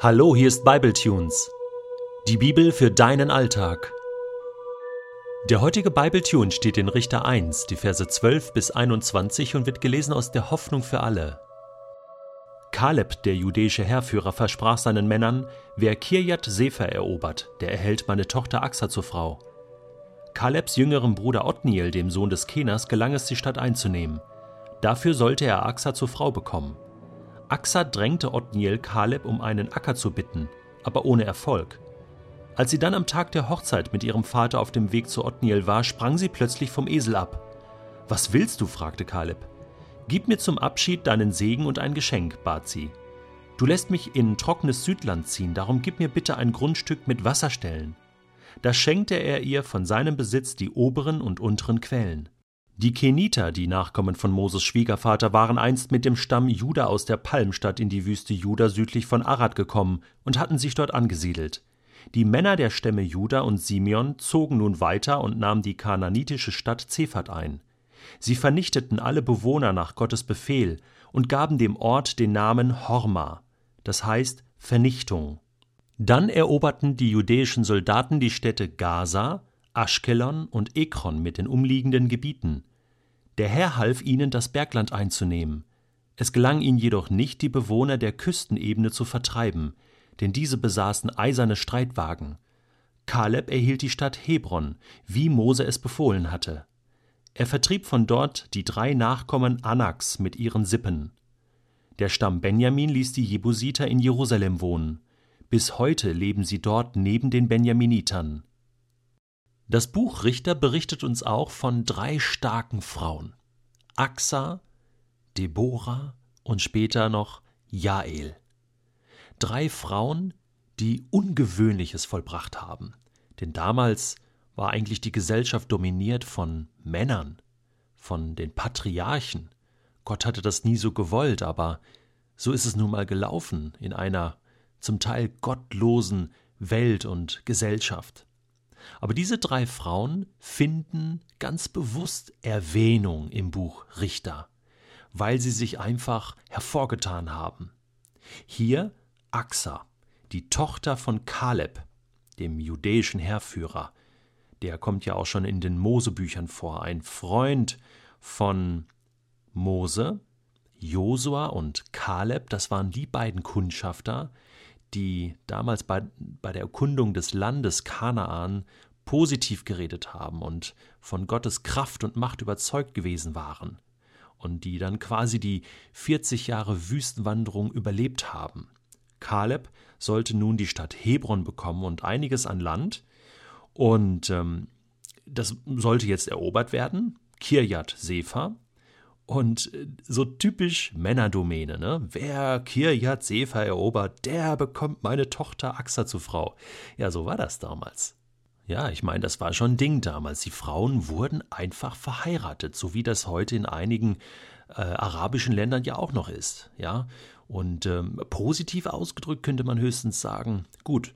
Hallo, hier ist Bibletunes. Die Bibel für deinen Alltag. Der heutige Bibletune steht in Richter 1, die Verse 12 bis 21 und wird gelesen aus der Hoffnung für alle. Kaleb, der jüdische Heerführer, versprach seinen Männern, wer Kirjat Sefer erobert, der erhält meine Tochter Axa zur Frau. Kalebs jüngerem Bruder Otniel, dem Sohn des Kenas, gelang es, die Stadt einzunehmen. Dafür sollte er Axa zur Frau bekommen. Axa drängte Otniel Kaleb um einen Acker zu bitten, aber ohne Erfolg. Als sie dann am Tag der Hochzeit mit ihrem Vater auf dem Weg zu Otniel war, sprang sie plötzlich vom Esel ab. Was willst du? fragte Kaleb. Gib mir zum Abschied deinen Segen und ein Geschenk, bat sie. Du lässt mich in trockenes Südland ziehen, darum gib mir bitte ein Grundstück mit Wasserstellen. Da schenkte er ihr von seinem Besitz die oberen und unteren Quellen. Die Keniter, die Nachkommen von Moses Schwiegervater, waren einst mit dem Stamm Juda aus der Palmstadt in die Wüste Juda südlich von Arad gekommen und hatten sich dort angesiedelt. Die Männer der Stämme Juda und Simeon zogen nun weiter und nahmen die kananitische Stadt Zephat ein. Sie vernichteten alle Bewohner nach Gottes Befehl und gaben dem Ort den Namen Horma, das heißt Vernichtung. Dann eroberten die judäischen Soldaten die Städte Gaza, Aschkelon und Ekron mit den umliegenden Gebieten. Der Herr half ihnen, das Bergland einzunehmen. Es gelang ihnen jedoch nicht, die Bewohner der Küstenebene zu vertreiben, denn diese besaßen eiserne Streitwagen. Kaleb erhielt die Stadt Hebron, wie Mose es befohlen hatte. Er vertrieb von dort die drei Nachkommen Anaks mit ihren Sippen. Der Stamm Benjamin ließ die Jebusiter in Jerusalem wohnen. Bis heute leben sie dort neben den Benjaminitern. Das Buch Richter berichtet uns auch von drei starken Frauen: Axa, Deborah und später noch Jael. Drei Frauen, die Ungewöhnliches vollbracht haben. Denn damals war eigentlich die Gesellschaft dominiert von Männern, von den Patriarchen. Gott hatte das nie so gewollt, aber so ist es nun mal gelaufen in einer zum Teil gottlosen Welt und Gesellschaft. Aber diese drei Frauen finden ganz bewusst Erwähnung im Buch Richter, weil sie sich einfach hervorgetan haben. Hier Axa, die Tochter von Kaleb, dem judäischen Heerführer. Der kommt ja auch schon in den Mosebüchern vor, ein Freund von Mose, Josua und Kaleb, das waren die beiden Kundschafter, die damals bei, bei der Erkundung des Landes Kanaan positiv geredet haben und von Gottes Kraft und Macht überzeugt gewesen waren und die dann quasi die 40 Jahre Wüstenwanderung überlebt haben. Kaleb sollte nun die Stadt Hebron bekommen und einiges an Land und ähm, das sollte jetzt erobert werden. Kirjat Sefer, und äh, so typisch Männerdomäne, ne? Wer Kirjat Sefer erobert, der bekommt meine Tochter Axa zur Frau. Ja, so war das damals. Ja, ich meine, das war schon ein Ding damals. Die Frauen wurden einfach verheiratet, so wie das heute in einigen äh, arabischen Ländern ja auch noch ist. Ja, und ähm, positiv ausgedrückt könnte man höchstens sagen: Gut,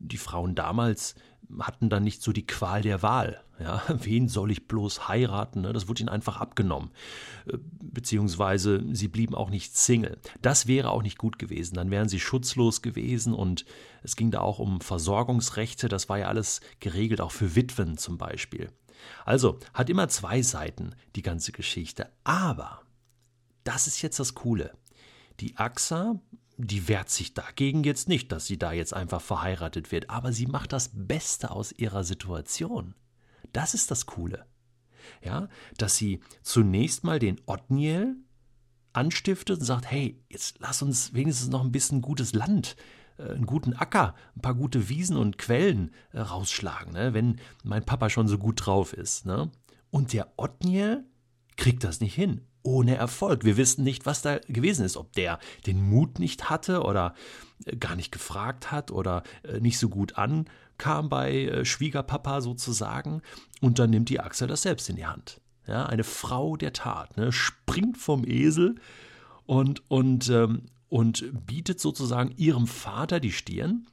die Frauen damals hatten dann nicht so die Qual der Wahl. Ja, wen soll ich bloß heiraten? Ne? Das wurde ihnen einfach abgenommen. Äh, beziehungsweise sie blieben auch nicht Single. Das wäre auch nicht gut gewesen. Dann wären sie schutzlos gewesen und es ging da auch um Versorgungsrechte. Das war ja alles geregelt, auch für Witwen zum Beispiel. Also hat immer zwei Seiten die ganze Geschichte. Aber das ist jetzt das Coole. Die AXA die wehrt sich dagegen jetzt nicht, dass sie da jetzt einfach verheiratet wird, aber sie macht das Beste aus ihrer Situation. Das ist das Coole. Ja, dass sie zunächst mal den Otniel anstiftet und sagt, hey, jetzt lass uns wenigstens noch ein bisschen gutes Land, äh, einen guten Acker, ein paar gute Wiesen und Quellen äh, rausschlagen, ne, wenn mein Papa schon so gut drauf ist. Ne? Und der Otniel kriegt das nicht hin ohne Erfolg. Wir wissen nicht, was da gewesen ist, ob der den Mut nicht hatte oder äh, gar nicht gefragt hat oder äh, nicht so gut ankam bei äh, Schwiegerpapa sozusagen. Und dann nimmt die Axel das selbst in die Hand. Ja, eine Frau der Tat, ne, springt vom Esel und, und, ähm, und bietet sozusagen ihrem Vater die Stirn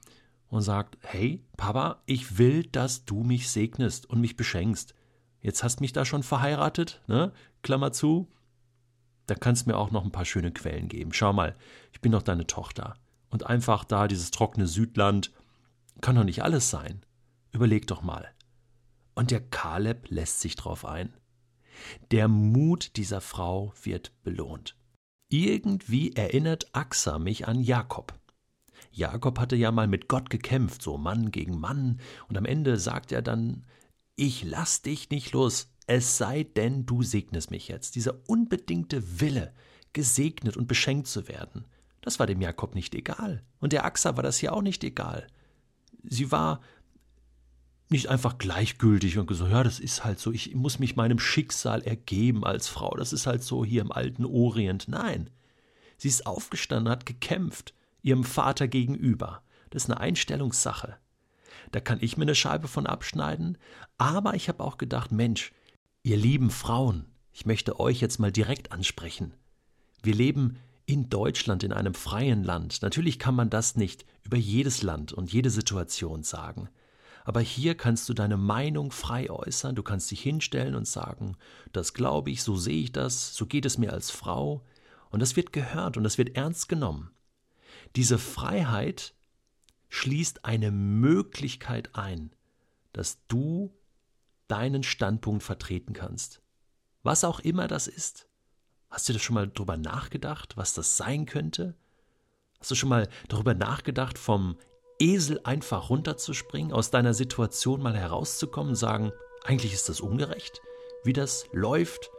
und sagt, hey, Papa, ich will, dass du mich segnest und mich beschenkst. Jetzt hast mich da schon verheiratet, ne? Klammer zu, da kannst mir auch noch ein paar schöne Quellen geben. Schau mal, ich bin doch deine Tochter. und einfach da dieses trockene Südland kann doch nicht alles sein. Überleg doch mal. Und der Kaleb lässt sich drauf ein. Der Mut dieser Frau wird belohnt. Irgendwie erinnert Axa mich an Jakob. Jakob hatte ja mal mit Gott gekämpft, so Mann gegen Mann, und am Ende sagt er dann, ich lass dich nicht los, es sei denn, du segnest mich jetzt. Dieser unbedingte Wille, gesegnet und beschenkt zu werden, das war dem Jakob nicht egal. Und der Axa war das ja auch nicht egal. Sie war nicht einfach gleichgültig und gesagt, ja, das ist halt so, ich muss mich meinem Schicksal ergeben als Frau, das ist halt so hier im alten Orient. Nein, sie ist aufgestanden, hat gekämpft, ihrem Vater gegenüber. Das ist eine Einstellungssache. Da kann ich mir eine Scheibe von abschneiden, aber ich habe auch gedacht, Mensch, ihr lieben Frauen, ich möchte euch jetzt mal direkt ansprechen. Wir leben in Deutschland, in einem freien Land. Natürlich kann man das nicht über jedes Land und jede Situation sagen. Aber hier kannst du deine Meinung frei äußern, du kannst dich hinstellen und sagen, das glaube ich, so sehe ich das, so geht es mir als Frau, und das wird gehört und das wird ernst genommen. Diese Freiheit schließt eine Möglichkeit ein, dass du deinen Standpunkt vertreten kannst. Was auch immer das ist. Hast du das schon mal drüber nachgedacht, was das sein könnte? Hast du schon mal darüber nachgedacht, vom Esel einfach runterzuspringen, aus deiner Situation mal herauszukommen, sagen, eigentlich ist das ungerecht, wie das läuft,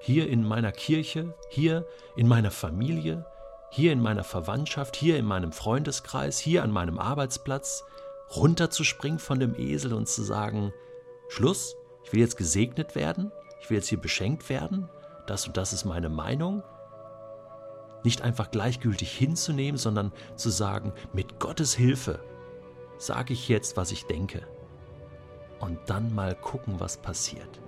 hier in meiner Kirche, hier in meiner Familie, hier in meiner Verwandtschaft, hier in meinem Freundeskreis, hier an meinem Arbeitsplatz, runterzuspringen von dem Esel und zu sagen, Schluss, ich will jetzt gesegnet werden, ich will jetzt hier beschenkt werden, das und das ist meine Meinung, nicht einfach gleichgültig hinzunehmen, sondern zu sagen, mit Gottes Hilfe sage ich jetzt, was ich denke. Und dann mal gucken, was passiert.